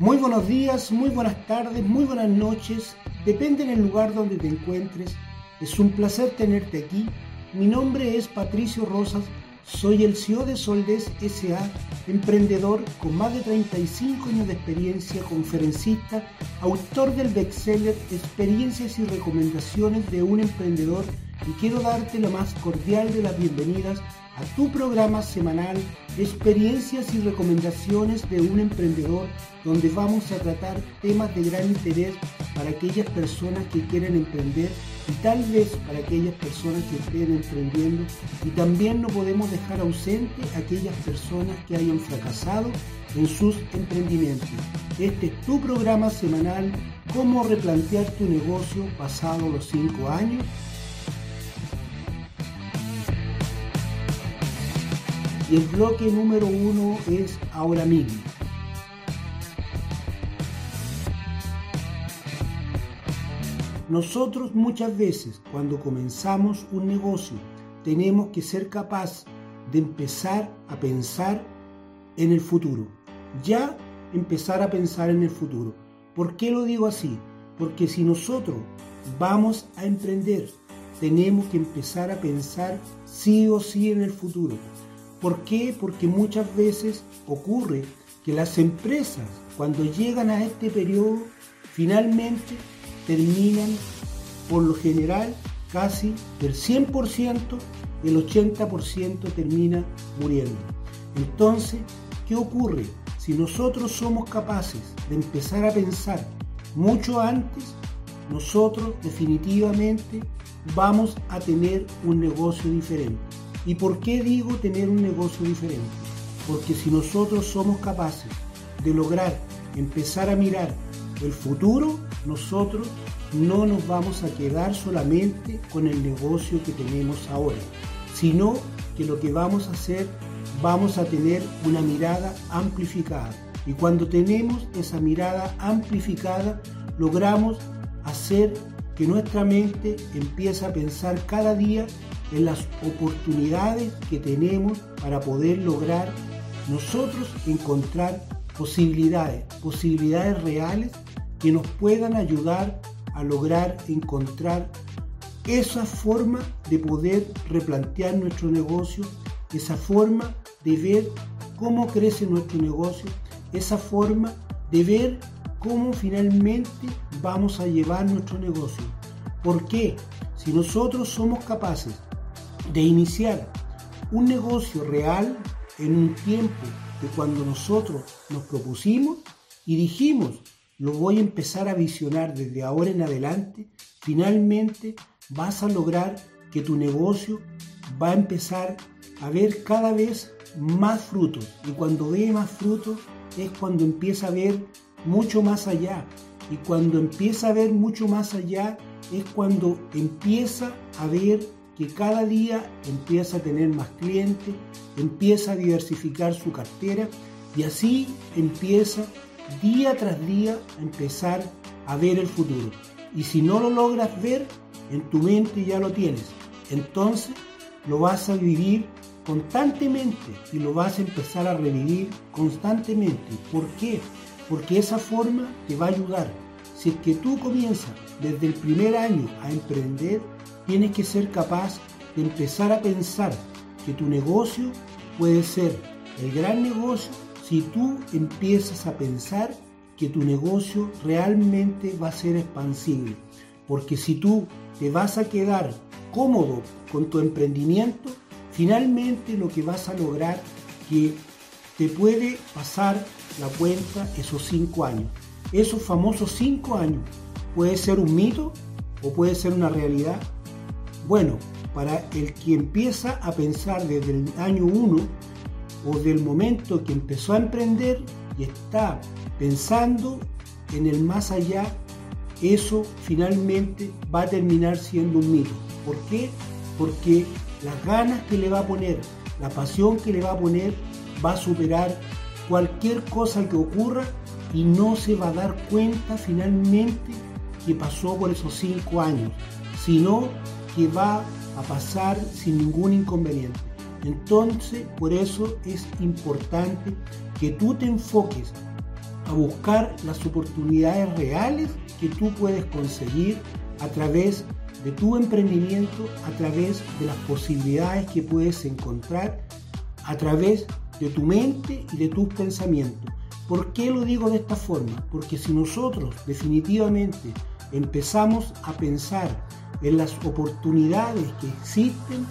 Muy buenos días, muy buenas tardes, muy buenas noches, depende del lugar donde te encuentres. Es un placer tenerte aquí. Mi nombre es Patricio Rosas, soy el CEO de Soldes SA, emprendedor con más de 35 años de experiencia, conferencista, autor del bestseller Experiencias y recomendaciones de un emprendedor y quiero darte la más cordial de las bienvenidas tu programa semanal Experiencias y recomendaciones de un emprendedor donde vamos a tratar temas de gran interés para aquellas personas que quieren emprender y tal vez para aquellas personas que estén emprendiendo y también no podemos dejar ausente a aquellas personas que hayan fracasado en sus emprendimientos. Este es tu programa semanal Cómo replantear tu negocio pasado los 5 años Y el bloque número uno es ahora mismo. Nosotros muchas veces cuando comenzamos un negocio tenemos que ser capaz de empezar a pensar en el futuro. Ya empezar a pensar en el futuro. ¿Por qué lo digo así? Porque si nosotros vamos a emprender, tenemos que empezar a pensar sí o sí en el futuro. ¿Por qué? Porque muchas veces ocurre que las empresas cuando llegan a este periodo finalmente terminan por lo general casi del 100%, el 80% termina muriendo. Entonces, ¿qué ocurre? Si nosotros somos capaces de empezar a pensar mucho antes, nosotros definitivamente vamos a tener un negocio diferente. ¿Y por qué digo tener un negocio diferente? Porque si nosotros somos capaces de lograr empezar a mirar el futuro, nosotros no nos vamos a quedar solamente con el negocio que tenemos ahora, sino que lo que vamos a hacer, vamos a tener una mirada amplificada. Y cuando tenemos esa mirada amplificada, logramos hacer que nuestra mente empiece a pensar cada día en las oportunidades que tenemos para poder lograr nosotros encontrar posibilidades, posibilidades reales que nos puedan ayudar a lograr encontrar esa forma de poder replantear nuestro negocio, esa forma de ver cómo crece nuestro negocio, esa forma de ver cómo finalmente vamos a llevar nuestro negocio. ¿Por qué? Si nosotros somos capaces de iniciar un negocio real en un tiempo de cuando nosotros nos propusimos y dijimos, lo voy a empezar a visionar desde ahora en adelante, finalmente vas a lograr que tu negocio va a empezar a ver cada vez más frutos. Y cuando ve más frutos es cuando empieza a ver mucho más allá. Y cuando empieza a ver mucho más allá es cuando empieza a ver que cada día empieza a tener más clientes, empieza a diversificar su cartera y así empieza día tras día a empezar a ver el futuro. Y si no lo logras ver, en tu mente ya lo tienes. Entonces lo vas a vivir constantemente y lo vas a empezar a revivir constantemente. ¿Por qué? Porque esa forma te va a ayudar. Si es que tú comienzas desde el primer año a emprender, tienes que ser capaz de empezar a pensar que tu negocio puede ser el gran negocio si tú empiezas a pensar que tu negocio realmente va a ser expansible. Porque si tú te vas a quedar cómodo con tu emprendimiento, finalmente lo que vas a lograr que te puede pasar la cuenta esos cinco años. Esos famosos cinco años puede ser un mito o puede ser una realidad bueno, para el que empieza a pensar desde el año 1 o del momento que empezó a emprender y está pensando en el más allá, eso finalmente va a terminar siendo un mito. ¿Por qué? Porque las ganas que le va a poner, la pasión que le va a poner, va a superar cualquier cosa que ocurra y no se va a dar cuenta finalmente que pasó por esos cinco años, sino que va a pasar sin ningún inconveniente. Entonces, por eso es importante que tú te enfoques a buscar las oportunidades reales que tú puedes conseguir a través de tu emprendimiento, a través de las posibilidades que puedes encontrar, a través de tu mente y de tus pensamientos. ¿Por qué lo digo de esta forma? Porque si nosotros definitivamente empezamos a pensar en las oportunidades que existen,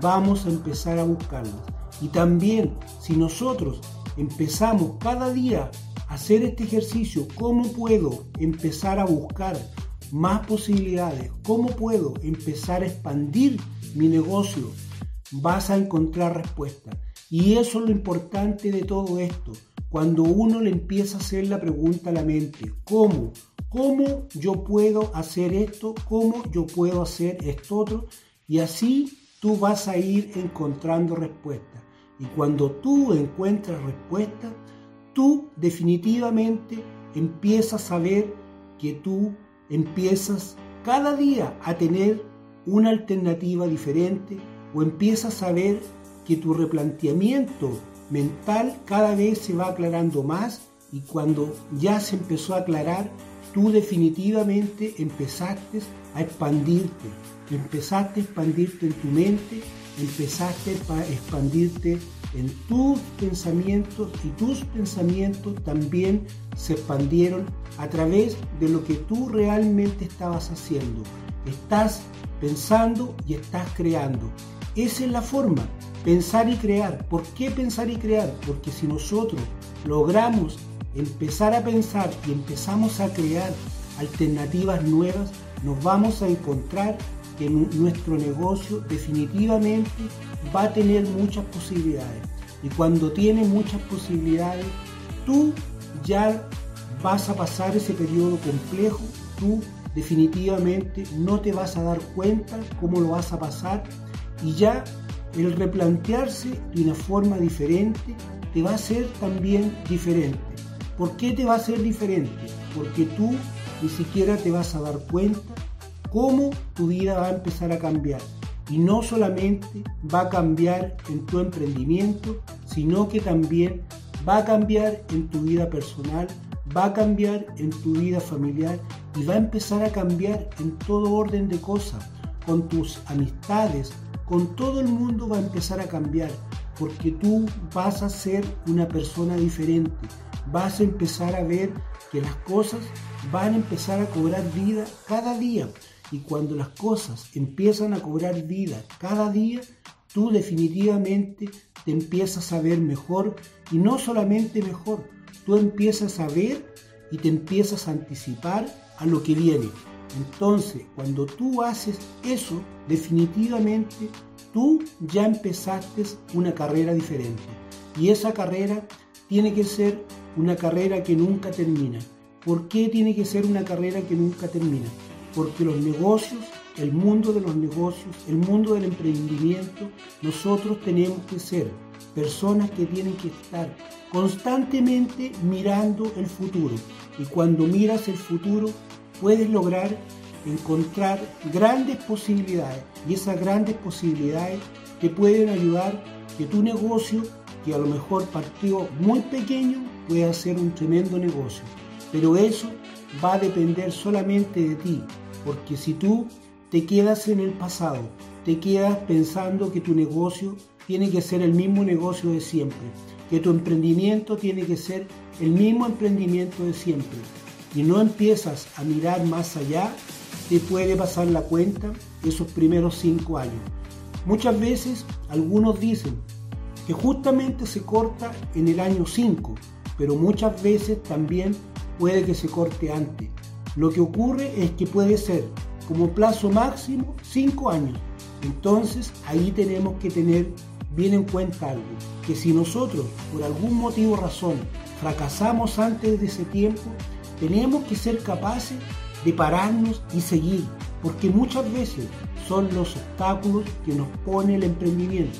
vamos a empezar a buscarlas. Y también si nosotros empezamos cada día a hacer este ejercicio, ¿cómo puedo empezar a buscar más posibilidades? ¿Cómo puedo empezar a expandir mi negocio? Vas a encontrar respuestas. Y eso es lo importante de todo esto. Cuando uno le empieza a hacer la pregunta a la mente, ¿cómo? ¿Cómo yo puedo hacer esto? ¿Cómo yo puedo hacer esto otro? Y así tú vas a ir encontrando respuestas. Y cuando tú encuentras respuestas, tú definitivamente empiezas a ver que tú empiezas cada día a tener una alternativa diferente o empiezas a ver que tu replanteamiento mental cada vez se va aclarando más y cuando ya se empezó a aclarar, tú definitivamente empezaste a expandirte, empezaste a expandirte en tu mente, empezaste a expandirte en tus pensamientos y tus pensamientos también se expandieron a través de lo que tú realmente estabas haciendo. Estás pensando y estás creando. Esa es la forma, pensar y crear. ¿Por qué pensar y crear? Porque si nosotros logramos empezar a pensar y empezamos a crear alternativas nuevas, nos vamos a encontrar que nuestro negocio definitivamente va a tener muchas posibilidades. Y cuando tiene muchas posibilidades, tú ya vas a pasar ese periodo complejo, tú definitivamente no te vas a dar cuenta cómo lo vas a pasar y ya el replantearse de una forma diferente te va a ser también diferente. ¿Por qué te va a ser diferente? Porque tú ni siquiera te vas a dar cuenta cómo tu vida va a empezar a cambiar. Y no solamente va a cambiar en tu emprendimiento, sino que también va a cambiar en tu vida personal, va a cambiar en tu vida familiar y va a empezar a cambiar en todo orden de cosas, con tus amistades, con todo el mundo va a empezar a cambiar, porque tú vas a ser una persona diferente, vas a empezar a ver que las cosas van a empezar a cobrar vida cada día. Y cuando las cosas empiezan a cobrar vida cada día, tú definitivamente te empiezas a ver mejor y no solamente mejor, tú empiezas a ver y te empiezas a anticipar a lo que viene. Entonces, cuando tú haces eso, definitivamente tú ya empezaste una carrera diferente. Y esa carrera tiene que ser una carrera que nunca termina. ¿Por qué tiene que ser una carrera que nunca termina? Porque los negocios, el mundo de los negocios, el mundo del emprendimiento, nosotros tenemos que ser personas que tienen que estar constantemente mirando el futuro. Y cuando miras el futuro, puedes lograr encontrar grandes posibilidades. Y esas grandes posibilidades te pueden ayudar que tu negocio, que a lo mejor partió muy pequeño, pueda ser un tremendo negocio. Pero eso va a depender solamente de ti, porque si tú te quedas en el pasado, te quedas pensando que tu negocio tiene que ser el mismo negocio de siempre, que tu emprendimiento tiene que ser el mismo emprendimiento de siempre, y no empiezas a mirar más allá, te puede pasar la cuenta esos primeros cinco años. Muchas veces algunos dicen que justamente se corta en el año 5, pero muchas veces también puede que se corte antes. Lo que ocurre es que puede ser como plazo máximo 5 años. Entonces ahí tenemos que tener bien en cuenta algo, que si nosotros por algún motivo o razón fracasamos antes de ese tiempo, tenemos que ser capaces de pararnos y seguir, porque muchas veces son los obstáculos que nos pone el emprendimiento.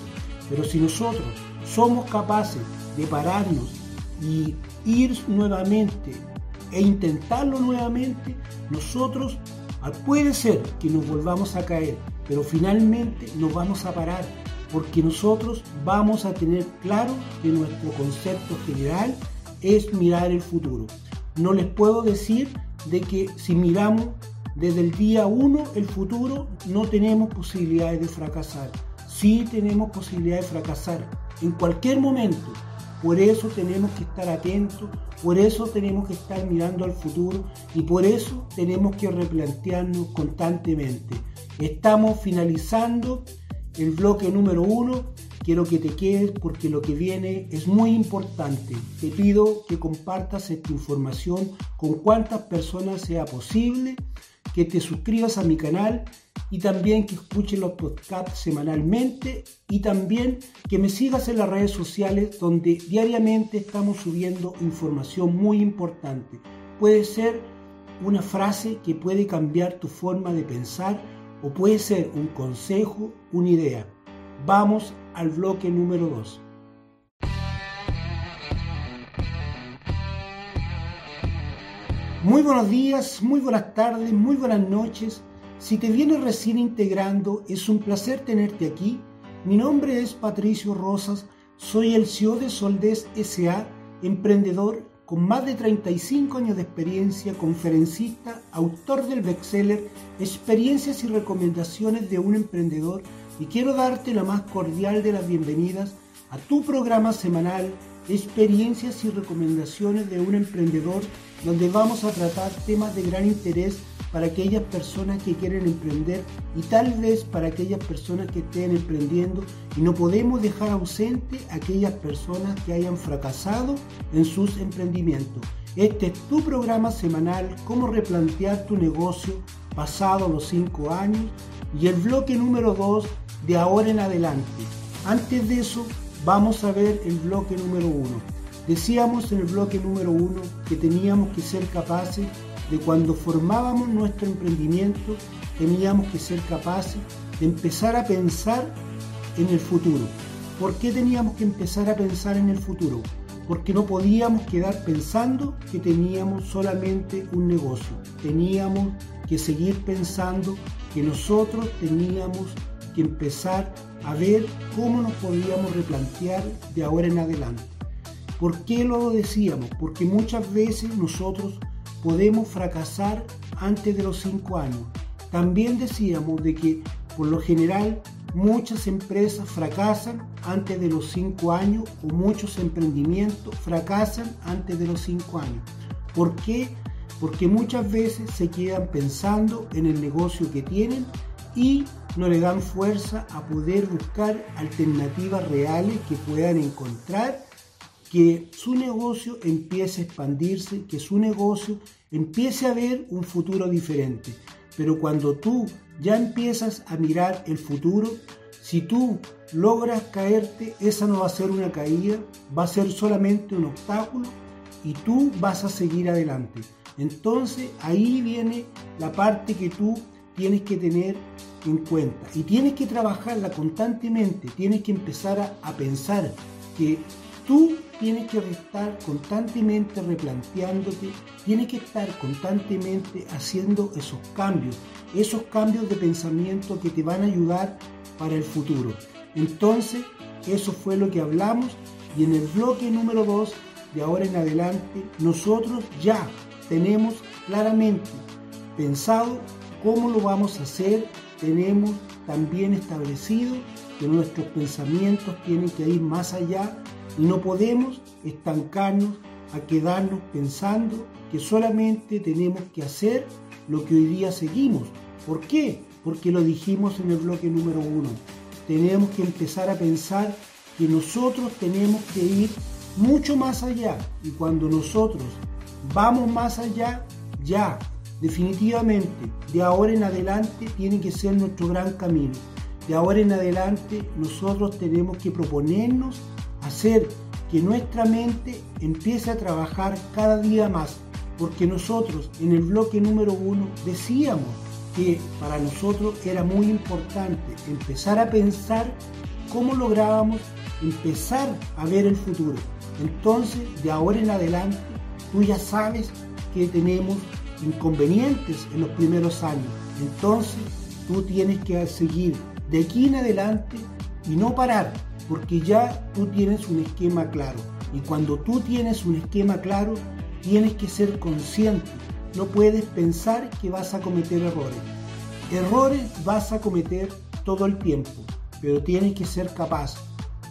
Pero si nosotros somos capaces de pararnos y ir nuevamente e intentarlo nuevamente, nosotros ah, puede ser que nos volvamos a caer, pero finalmente nos vamos a parar porque nosotros vamos a tener claro que nuestro concepto general es mirar el futuro. No les puedo decir de que si miramos desde el día 1 el futuro, no tenemos posibilidades de fracasar. Sí tenemos posibilidades de fracasar en cualquier momento. Por eso tenemos que estar atentos, por eso tenemos que estar mirando al futuro y por eso tenemos que replantearnos constantemente. Estamos finalizando el bloque número uno. Quiero que te quedes porque lo que viene es muy importante. Te pido que compartas esta información con cuantas personas sea posible, que te suscribas a mi canal y también que escuches los podcasts semanalmente y también que me sigas en las redes sociales donde diariamente estamos subiendo información muy importante. Puede ser una frase que puede cambiar tu forma de pensar o puede ser un consejo, una idea. Vamos al bloque número 2. Muy buenos días, muy buenas tardes, muy buenas noches. Si te vienes recién integrando, es un placer tenerte aquí. Mi nombre es Patricio Rosas, soy el CEO de Soldes SA, emprendedor con más de 35 años de experiencia, conferencista, autor del bestseller Experiencias y recomendaciones de un emprendedor y quiero darte la más cordial de las bienvenidas a tu programa semanal Experiencias y recomendaciones de un emprendedor donde vamos a tratar temas de gran interés para aquellas personas que quieren emprender y tal vez para aquellas personas que estén emprendiendo y no podemos dejar ausente a aquellas personas que hayan fracasado en sus emprendimientos. Este es tu programa semanal, cómo replantear tu negocio pasado los cinco años y el bloque número 2 de ahora en adelante. Antes de eso, vamos a ver el bloque número 1. Decíamos en el bloque número 1 que teníamos que ser capaces de cuando formábamos nuestro emprendimiento, teníamos que ser capaces de empezar a pensar en el futuro. ¿Por qué teníamos que empezar a pensar en el futuro? Porque no podíamos quedar pensando que teníamos solamente un negocio. Teníamos que seguir pensando que nosotros teníamos empezar a ver cómo nos podíamos replantear de ahora en adelante. ¿Por qué lo decíamos? Porque muchas veces nosotros podemos fracasar antes de los cinco años. También decíamos de que por lo general muchas empresas fracasan antes de los cinco años o muchos emprendimientos fracasan antes de los cinco años. ¿Por qué? Porque muchas veces se quedan pensando en el negocio que tienen y no le dan fuerza a poder buscar alternativas reales que puedan encontrar que su negocio empiece a expandirse, que su negocio empiece a ver un futuro diferente. Pero cuando tú ya empiezas a mirar el futuro, si tú logras caerte, esa no va a ser una caída, va a ser solamente un obstáculo y tú vas a seguir adelante. Entonces ahí viene la parte que tú tienes que tener en cuenta y tienes que trabajarla constantemente, tienes que empezar a, pensar que tú tienes que estar constantemente replanteándote, tienes que estar constantemente haciendo esos cambios, esos cambios de pensamiento que te van a ayudar para el futuro. Entonces, eso fue lo que hablamos y en el bloque número 2 de ahora en adelante, nosotros ya tenemos claramente pensado cómo lo vamos a hacer, tenemos también establecido que nuestros pensamientos tienen que ir más allá y no podemos estancarnos a quedarnos pensando que solamente tenemos que hacer lo que hoy día seguimos. ¿Por qué? Porque lo dijimos en el bloque número uno. Tenemos que empezar a pensar que nosotros tenemos que ir mucho más allá. Y cuando nosotros vamos más allá, ya, definitivamente, de ahora en adelante tiene que ser nuestro gran camino. De ahora en adelante nosotros tenemos que proponernos hacer que nuestra mente empiece a trabajar cada día más, porque nosotros en el bloque número uno decíamos que para nosotros era muy importante empezar a pensar cómo lográbamos empezar a ver el futuro. Entonces, de ahora en adelante, tú ya sabes que tenemos inconvenientes en los primeros años. Entonces, tú tienes que seguir de aquí en adelante y no parar porque ya tú tienes un esquema claro. Y cuando tú tienes un esquema claro, tienes que ser consciente. No puedes pensar que vas a cometer errores. Errores vas a cometer todo el tiempo, pero tienes que ser capaz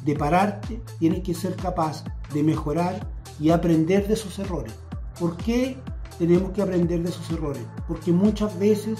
de pararte, tienes que ser capaz de mejorar y aprender de esos errores. ¿Por qué tenemos que aprender de esos errores? Porque muchas veces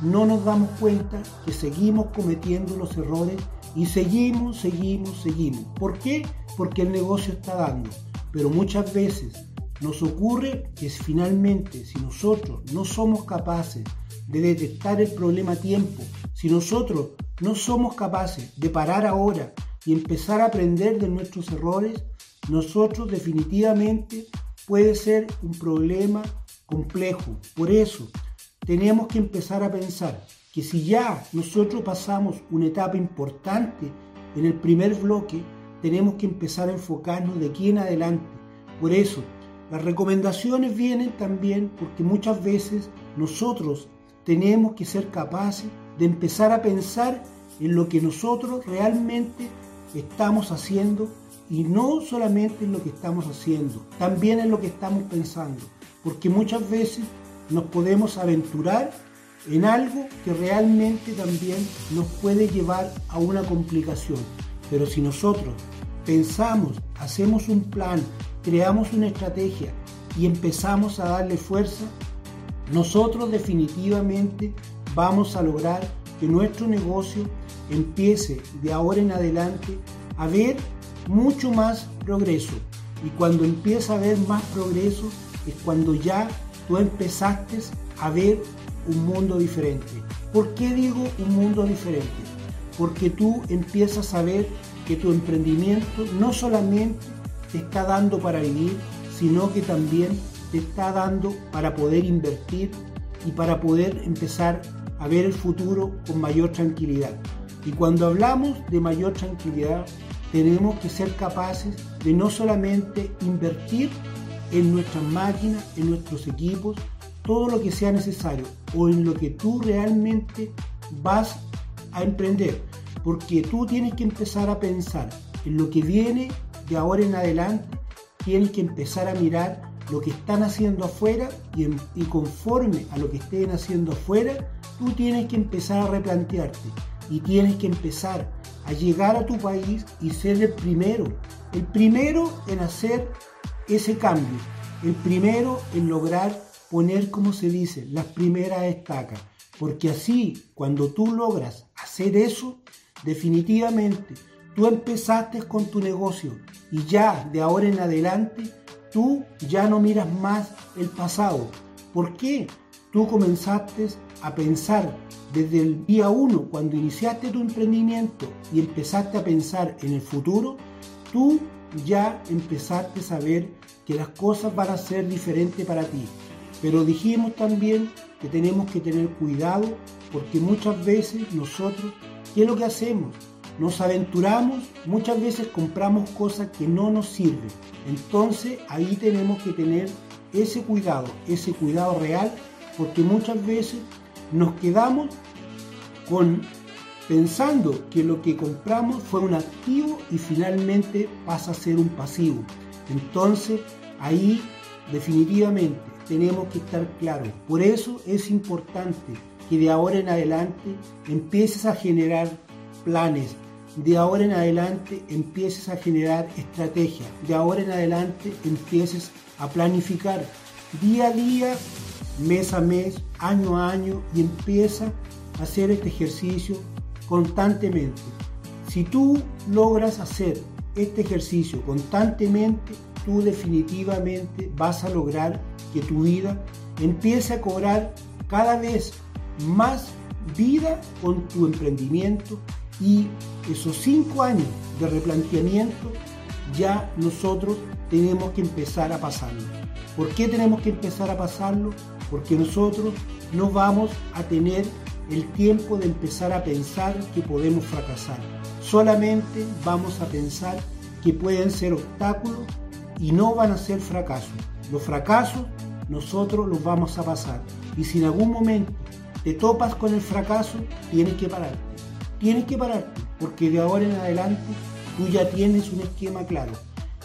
no nos damos cuenta que seguimos cometiendo los errores y seguimos, seguimos, seguimos. ¿Por qué? Porque el negocio está dando. Pero muchas veces nos ocurre que finalmente si nosotros no somos capaces de detectar el problema a tiempo, si nosotros no somos capaces de parar ahora y empezar a aprender de nuestros errores, nosotros definitivamente puede ser un problema complejo. Por eso tenemos que empezar a pensar que si ya nosotros pasamos una etapa importante en el primer bloque, tenemos que empezar a enfocarnos de aquí en adelante. Por eso, las recomendaciones vienen también porque muchas veces nosotros tenemos que ser capaces de empezar a pensar en lo que nosotros realmente estamos haciendo y no solamente en lo que estamos haciendo, también en lo que estamos pensando, porque muchas veces nos podemos aventurar en algo que realmente también nos puede llevar a una complicación. Pero si nosotros pensamos, hacemos un plan, creamos una estrategia y empezamos a darle fuerza, nosotros definitivamente vamos a lograr que nuestro negocio empiece de ahora en adelante a ver mucho más progreso. Y cuando empieza a ver más progreso es cuando ya tú empezaste a ver un mundo diferente. ¿Por qué digo un mundo diferente? Porque tú empiezas a ver que tu emprendimiento no solamente te está dando para vivir, sino que también te está dando para poder invertir y para poder empezar a ver el futuro con mayor tranquilidad. Y cuando hablamos de mayor tranquilidad, tenemos que ser capaces de no solamente invertir en nuestras máquinas, en nuestros equipos, todo lo que sea necesario o en lo que tú realmente vas a emprender. Porque tú tienes que empezar a pensar en lo que viene de ahora en adelante, tienes que empezar a mirar lo que están haciendo afuera y, conforme a lo que estén haciendo afuera, tú tienes que empezar a replantearte y tienes que empezar a llegar a tu país y ser el primero, el primero en hacer ese cambio, el primero en lograr poner, como se dice, las primeras estacas. Porque así, cuando tú logras hacer eso, definitivamente tú empezaste con tu negocio y ya de ahora en adelante tú ya no miras más el pasado. ¿Por qué? Tú comenzaste a pensar desde el día uno, cuando iniciaste tu emprendimiento y empezaste a pensar en el futuro, tú ya empezaste a saber que las cosas van a ser diferentes para ti. Pero dijimos también que tenemos que tener cuidado porque muchas veces nosotros, ¿qué es lo que hacemos? Nos aventuramos, muchas veces compramos cosas que no nos sirven. Entonces ahí tenemos que tener ese cuidado, ese cuidado real, porque muchas veces nos quedamos con pensando que lo que compramos fue un activo y finalmente pasa a ser un pasivo. Entonces ahí definitivamente tenemos que estar claros. Por eso es importante que de ahora en adelante empieces a generar planes, de ahora en adelante empieces a generar estrategias, de ahora en adelante empieces a planificar día a día, mes a mes, año a año y empieza a hacer este ejercicio constantemente. Si tú logras hacer este ejercicio constantemente, tú definitivamente vas a lograr que tu vida empiece a cobrar cada vez más vida con tu emprendimiento y esos cinco años de replanteamiento ya nosotros tenemos que empezar a pasarlo. ¿Por qué tenemos que empezar a pasarlo? Porque nosotros no vamos a tener el tiempo de empezar a pensar que podemos fracasar. Solamente vamos a pensar que pueden ser obstáculos y no van a ser fracasos. Los fracasos nosotros los vamos a pasar. Y si en algún momento te topas con el fracaso, tienes que pararte. Tienes que pararte, porque de ahora en adelante tú ya tienes un esquema claro.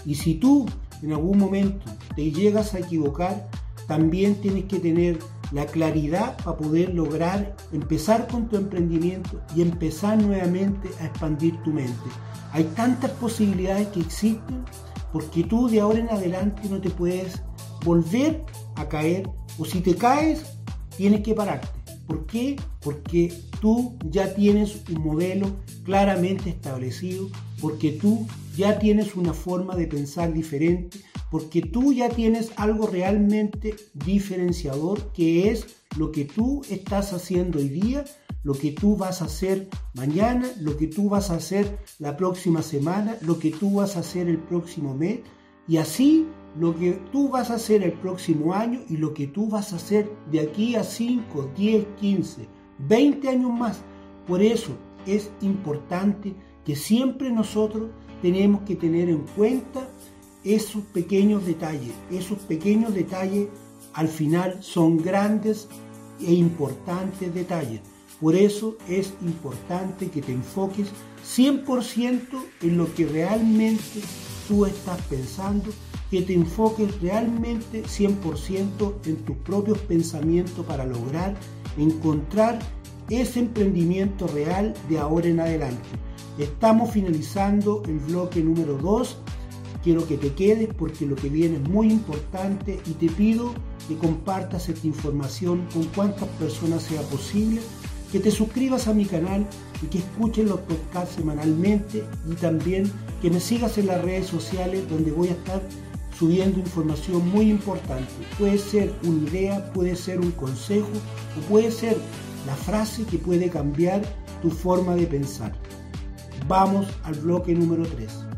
Y si tú en algún momento te llegas a equivocar, también tienes que tener la claridad para poder lograr empezar con tu emprendimiento y empezar nuevamente a expandir tu mente. Hay tantas posibilidades que existen porque tú de ahora en adelante no te puedes volver a caer o si te caes tienes que pararte. ¿Por qué? Porque tú ya tienes un modelo claramente establecido, porque tú ya tienes una forma de pensar diferente, porque tú ya tienes algo realmente diferenciador que es lo que tú estás haciendo hoy día, lo que tú vas a hacer mañana, lo que tú vas a hacer la próxima semana, lo que tú vas a hacer el próximo mes y así lo que tú vas a hacer el próximo año y lo que tú vas a hacer de aquí a 5, 10, 15, 20 años más. Por eso es importante que siempre nosotros tenemos que tener en cuenta esos pequeños detalles. Esos pequeños detalles al final son grandes e importantes detalles. Por eso es importante que te enfoques 100% en lo que realmente tú estás pensando, que te enfoques realmente 100% en tus propios pensamientos para lograr encontrar ese emprendimiento real de ahora en adelante. Estamos finalizando el bloque número 2 quiero que te quedes porque lo que viene es muy importante y te pido que compartas esta información con cuantas personas sea posible, que te suscribas a mi canal y que escuches los podcasts semanalmente y también que me sigas en las redes sociales donde voy a estar subiendo información muy importante. Puede ser una idea, puede ser un consejo o puede ser la frase que puede cambiar tu forma de pensar. Vamos al bloque número 3.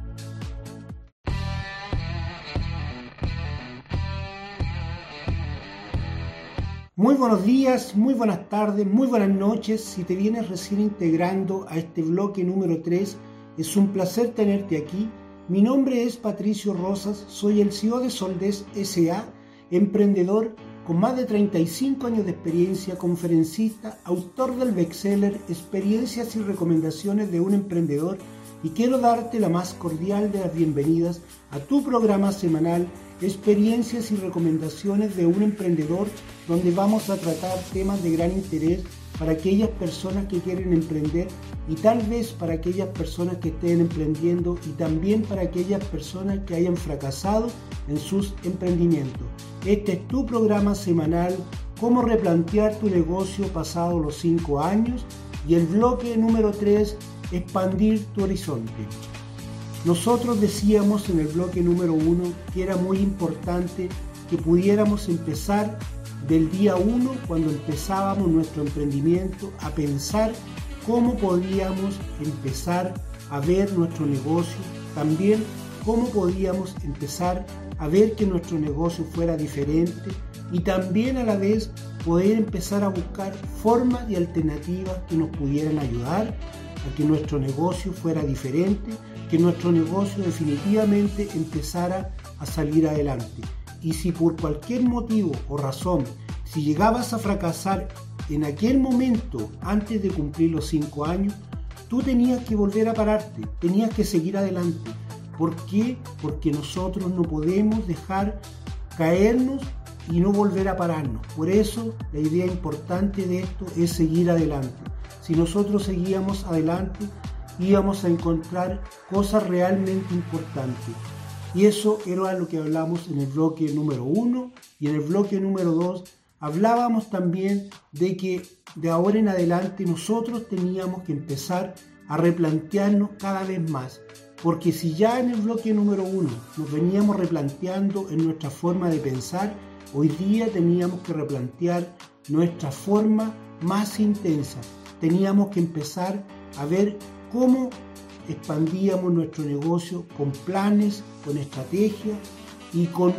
Muy buenos días, muy buenas tardes, muy buenas noches. Si te vienes recién integrando a este bloque número 3, es un placer tenerte aquí. Mi nombre es Patricio Rosas, soy el CEO de Soldes SA, emprendedor con más de 35 años de experiencia, conferencista, autor del bestseller Experiencias y recomendaciones de un emprendedor y quiero darte la más cordial de las bienvenidas a tu programa semanal experiencias y recomendaciones de un emprendedor donde vamos a tratar temas de gran interés para aquellas personas que quieren emprender y tal vez para aquellas personas que estén emprendiendo y también para aquellas personas que hayan fracasado en sus emprendimientos. Este es tu programa semanal, cómo replantear tu negocio pasado los 5 años y el bloque número 3, expandir tu horizonte. Nosotros decíamos en el bloque número uno que era muy importante que pudiéramos empezar del día uno, cuando empezábamos nuestro emprendimiento, a pensar cómo podíamos empezar a ver nuestro negocio, también cómo podíamos empezar a ver que nuestro negocio fuera diferente y también a la vez poder empezar a buscar formas y alternativas que nos pudieran ayudar a que nuestro negocio fuera diferente que nuestro negocio definitivamente empezara a salir adelante. Y si por cualquier motivo o razón, si llegabas a fracasar en aquel momento antes de cumplir los cinco años, tú tenías que volver a pararte, tenías que seguir adelante. ¿Por qué? Porque nosotros no podemos dejar caernos y no volver a pararnos. Por eso la idea importante de esto es seguir adelante. Si nosotros seguíamos adelante, íbamos a encontrar cosas realmente importantes. Y eso era lo que hablamos en el bloque número uno y en el bloque número dos hablábamos también de que de ahora en adelante nosotros teníamos que empezar a replantearnos cada vez más. Porque si ya en el bloque número uno nos veníamos replanteando en nuestra forma de pensar, hoy día teníamos que replantear nuestra forma más intensa. Teníamos que empezar a ver cómo expandíamos nuestro negocio con planes, con estrategias y con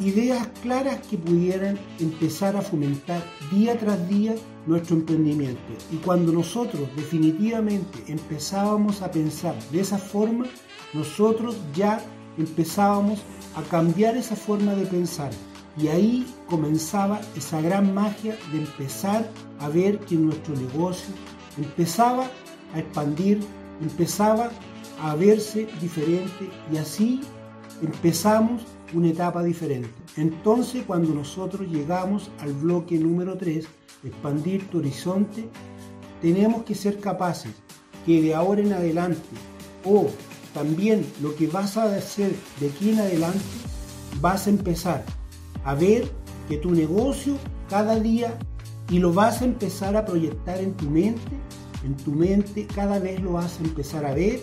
ideas claras que pudieran empezar a fomentar día tras día nuestro emprendimiento. Y cuando nosotros definitivamente empezábamos a pensar de esa forma, nosotros ya empezábamos a cambiar esa forma de pensar. Y ahí comenzaba esa gran magia de empezar a ver que nuestro negocio empezaba a expandir, empezaba a verse diferente y así empezamos una etapa diferente. Entonces, cuando nosotros llegamos al bloque número 3, expandir tu horizonte, tenemos que ser capaces que de ahora en adelante, o también lo que vas a hacer de aquí en adelante, vas a empezar a ver que tu negocio cada día y lo vas a empezar a proyectar en tu mente, en tu mente cada vez lo vas a empezar a ver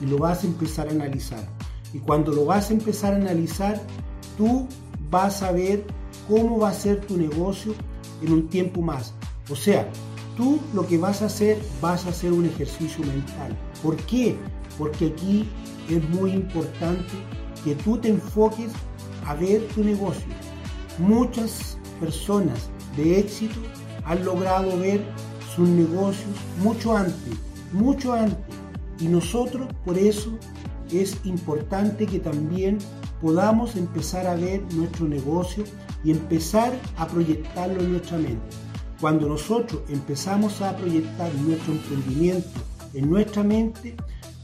y lo vas a empezar a analizar. Y cuando lo vas a empezar a analizar, tú vas a ver cómo va a ser tu negocio en un tiempo más. O sea, tú lo que vas a hacer, vas a hacer un ejercicio mental. ¿Por qué? Porque aquí es muy importante que tú te enfoques a ver tu negocio. Muchas personas de éxito han logrado ver sus negocios mucho antes, mucho antes. Y nosotros por eso es importante que también podamos empezar a ver nuestro negocio y empezar a proyectarlo en nuestra mente. Cuando nosotros empezamos a proyectar nuestro emprendimiento en nuestra mente,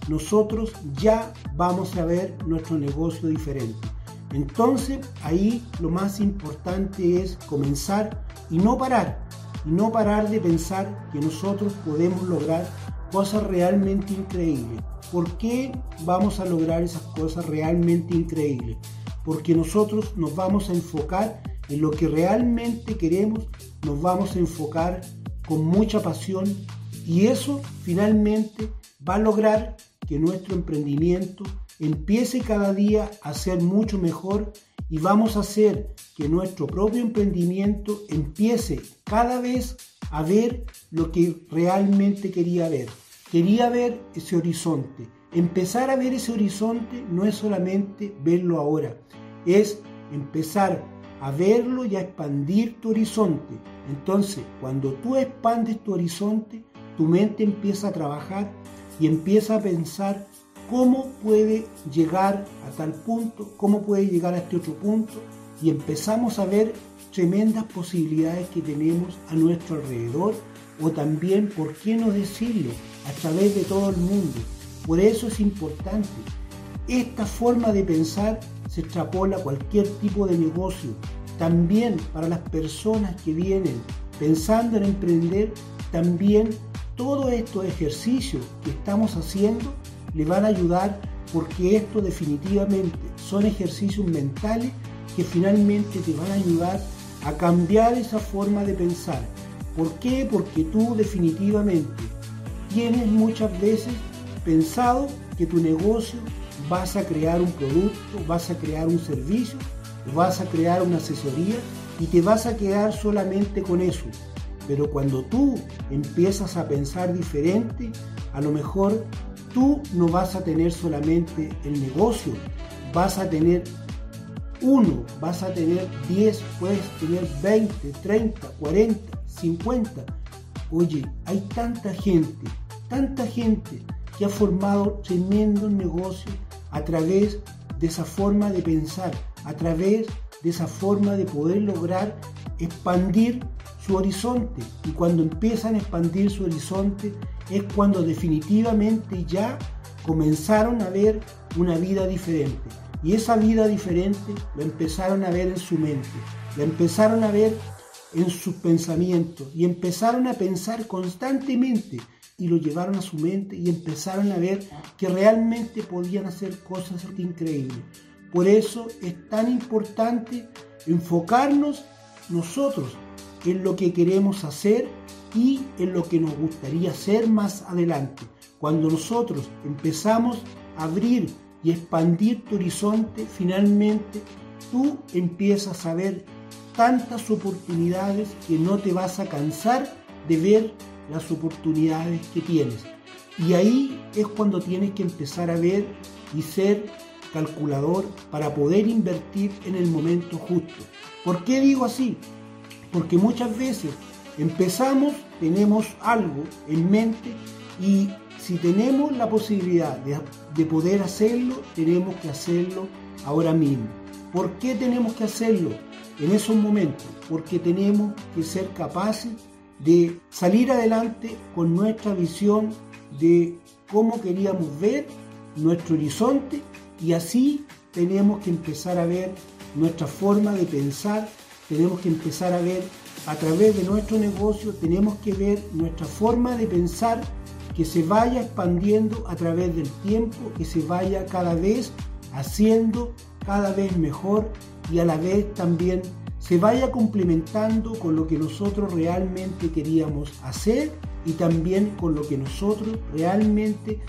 nosotros ya vamos a ver nuestro negocio diferente. Entonces ahí lo más importante es comenzar y no parar, y no parar de pensar que nosotros podemos lograr cosas realmente increíbles. ¿Por qué vamos a lograr esas cosas realmente increíbles? Porque nosotros nos vamos a enfocar en lo que realmente queremos, nos vamos a enfocar con mucha pasión y eso finalmente va a lograr que nuestro emprendimiento empiece cada día a ser mucho mejor y vamos a hacer que nuestro propio emprendimiento empiece cada vez a ver lo que realmente quería ver. Quería ver ese horizonte. Empezar a ver ese horizonte no es solamente verlo ahora, es empezar a verlo y a expandir tu horizonte. Entonces, cuando tú expandes tu horizonte, tu mente empieza a trabajar y empieza a pensar cómo puede llegar a tal punto, cómo puede llegar a este otro punto y empezamos a ver tremendas posibilidades que tenemos a nuestro alrededor o también, ¿por qué no decirlo?, a través de todo el mundo. Por eso es importante. Esta forma de pensar se extrapola a cualquier tipo de negocio. También para las personas que vienen pensando en emprender, también todos estos ejercicios que estamos haciendo le van a ayudar porque esto definitivamente son ejercicios mentales que finalmente te van a ayudar a cambiar esa forma de pensar. ¿Por qué? Porque tú definitivamente tienes muchas veces pensado que tu negocio vas a crear un producto, vas a crear un servicio, vas a crear una asesoría y te vas a quedar solamente con eso. Pero cuando tú empiezas a pensar diferente, a lo mejor tú no vas a tener solamente el negocio, vas a tener uno, vas a tener 10, puedes tener 20, 30, 40, 50. Oye, hay tanta gente tanta gente que ha formado tremendos negocios a través de esa forma de pensar, a través de esa forma de poder lograr expandir su horizonte. Y cuando empiezan a expandir su horizonte es cuando definitivamente ya comenzaron a ver una vida diferente. Y esa vida diferente la empezaron a ver en su mente, la empezaron a ver en sus pensamientos y empezaron a pensar constantemente y lo llevaron a su mente y empezaron a ver que realmente podían hacer cosas increíbles. Por eso es tan importante enfocarnos nosotros en lo que queremos hacer y en lo que nos gustaría hacer más adelante. Cuando nosotros empezamos a abrir y expandir tu horizonte, finalmente tú empiezas a ver tantas oportunidades que no te vas a cansar de ver las oportunidades que tienes. Y ahí es cuando tienes que empezar a ver y ser calculador para poder invertir en el momento justo. ¿Por qué digo así? Porque muchas veces empezamos, tenemos algo en mente y si tenemos la posibilidad de, de, poder hacerlo, tenemos que hacerlo ahora mismo. ¿Por qué tenemos que hacerlo en esos momentos? Porque tenemos que ser capaces de salir adelante con nuestra visión de cómo queríamos ver nuestro horizonte y así tenemos que empezar a ver nuestra forma de pensar, tenemos que empezar a ver a través de nuestro negocio, tenemos que ver nuestra forma de pensar que se vaya expandiendo a través del tiempo, que se vaya cada vez haciendo cada vez mejor y a la vez también se vaya complementando con lo que nosotros realmente queríamos hacer y también con lo que nosotros realmente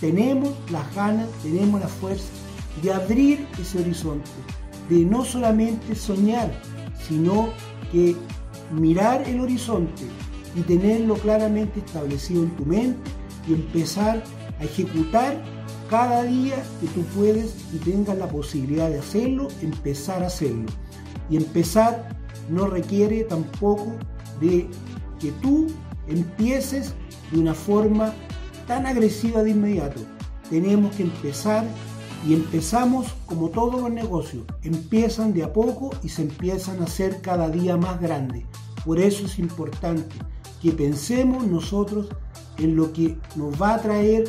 tenemos las ganas, tenemos la fuerza de abrir ese horizonte, de no solamente soñar, sino que mirar el horizonte y tenerlo claramente establecido en tu mente y empezar a ejecutar cada día que tú puedes y tengas la posibilidad de hacerlo, empezar a hacerlo. Y empezar no requiere tampoco de que tú empieces de una forma tan agresiva de inmediato. Tenemos que empezar y empezamos como todos los negocios. Empiezan de a poco y se empiezan a hacer cada día más grandes. Por eso es importante que pensemos nosotros en lo que nos va a traer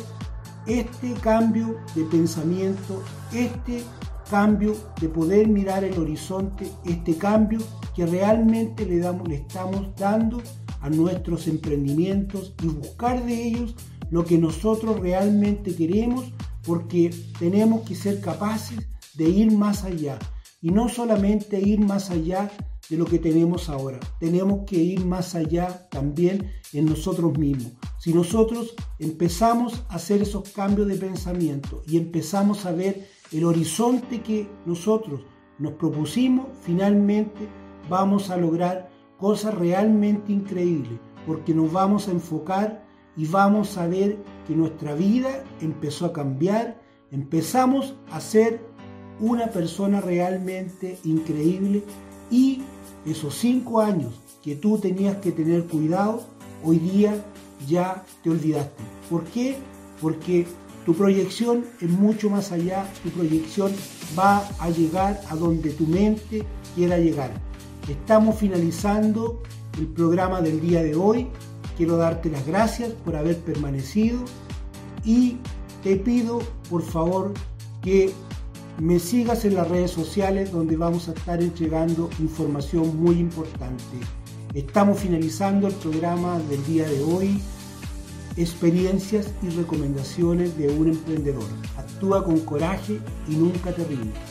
este cambio de pensamiento, este cambio de poder mirar el horizonte, este cambio que realmente le, damos, le estamos dando a nuestros emprendimientos y buscar de ellos lo que nosotros realmente queremos porque tenemos que ser capaces de ir más allá y no solamente ir más allá de lo que tenemos ahora, tenemos que ir más allá también en nosotros mismos. Si nosotros empezamos a hacer esos cambios de pensamiento y empezamos a ver el horizonte que nosotros nos propusimos, finalmente vamos a lograr cosas realmente increíbles, porque nos vamos a enfocar y vamos a ver que nuestra vida empezó a cambiar, empezamos a ser una persona realmente increíble y esos cinco años que tú tenías que tener cuidado, hoy día ya te olvidaste. ¿Por qué? Porque tu proyección es mucho más allá, tu proyección va a llegar a donde tu mente quiera llegar. Estamos finalizando el programa del día de hoy. Quiero darte las gracias por haber permanecido y te pido por favor que me sigas en las redes sociales donde vamos a estar entregando información muy importante. Estamos finalizando el programa del día de hoy, experiencias y recomendaciones de un emprendedor. Actúa con coraje y nunca te rindas.